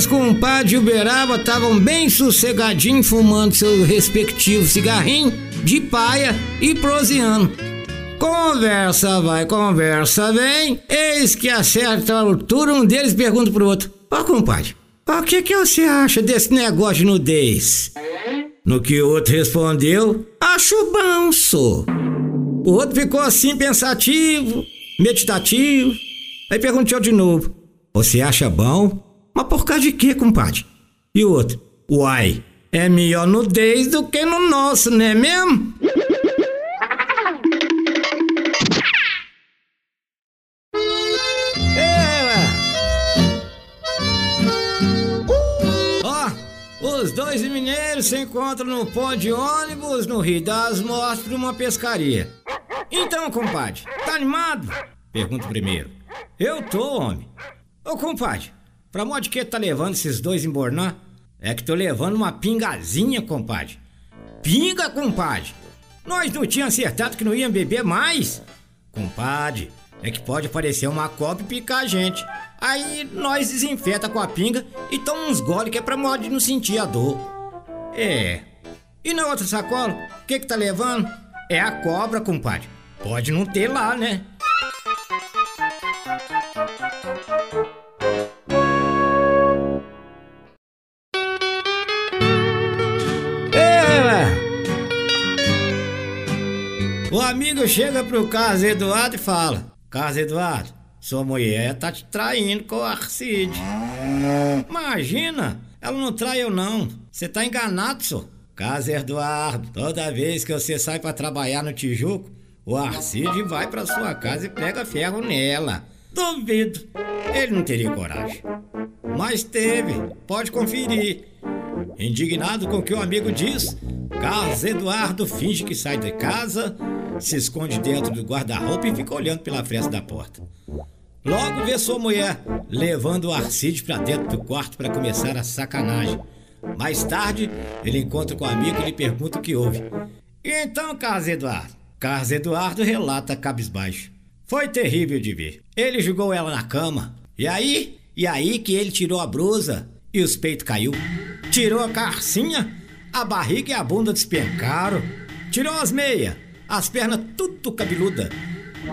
dois compadres de Uberaba estavam bem sossegadinhos fumando seu respectivo cigarrinho de paia e proseando. Conversa vai, conversa vem. Eis que a certa altura um deles pergunta pro outro: Ó, compadre, o que que você acha desse negócio de nudez? No que o outro respondeu: Acho bom, sou. O outro ficou assim pensativo, meditativo. Aí perguntou de novo: Você acha bom? Mas por causa de quê, compadre? E o outro: Uai, é melhor nudez do que no nosso, não é mesmo? Os dois mineiros se encontram no pó de ônibus no Rio das Mortes para uma pescaria. Então, compadre, tá animado? Pergunta primeiro. Eu tô, homem. Ô, compadre, pra modo de que tá levando esses dois embornar? É que tô levando uma pingazinha, compadre. Pinga, compadre? Nós não tínhamos acertado que não iam beber mais? Compadre, é que pode aparecer uma cobra e picar a gente. Aí nós desinfeta com a pinga e toma uns gole que é pra modo de não sentir a dor. É. E na outra sacola, o que que tá levando? É a cobra, compadre. Pode não ter lá, né? O amigo chega pro Carlos Eduardo e fala: Carlos Eduardo, sua mulher tá te traindo com o Arcide. Imagina, ela não trai eu não. Você tá enganado, só. Caso Eduardo, toda vez que você sai para trabalhar no Tijuco, o Arcide vai para sua casa e pega ferro nela. Duvido. Ele não teria coragem. Mas teve, pode conferir. Indignado com o que o amigo diz, Carlos Eduardo finge que sai de casa, se esconde dentro do guarda-roupa e fica olhando pela fresta da porta. Logo vê sua mulher levando o Arcide para dentro do quarto para começar a sacanagem. Mais tarde, ele encontra com o amigo e lhe pergunta o que houve. E então, Carlos Eduardo? Carlos Eduardo relata cabisbaixo. Foi terrível de ver. Ele jogou ela na cama. E aí? E aí que ele tirou a brusa e os peitos caiu. Tirou a carcinha, a barriga e a bunda despencaram. Tirou as meias, as pernas tudo cabeluda.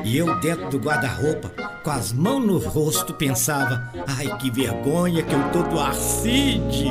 E eu dentro do guarda-roupa, com as mãos no rosto, pensava: ai que vergonha que eu tô do Arcide.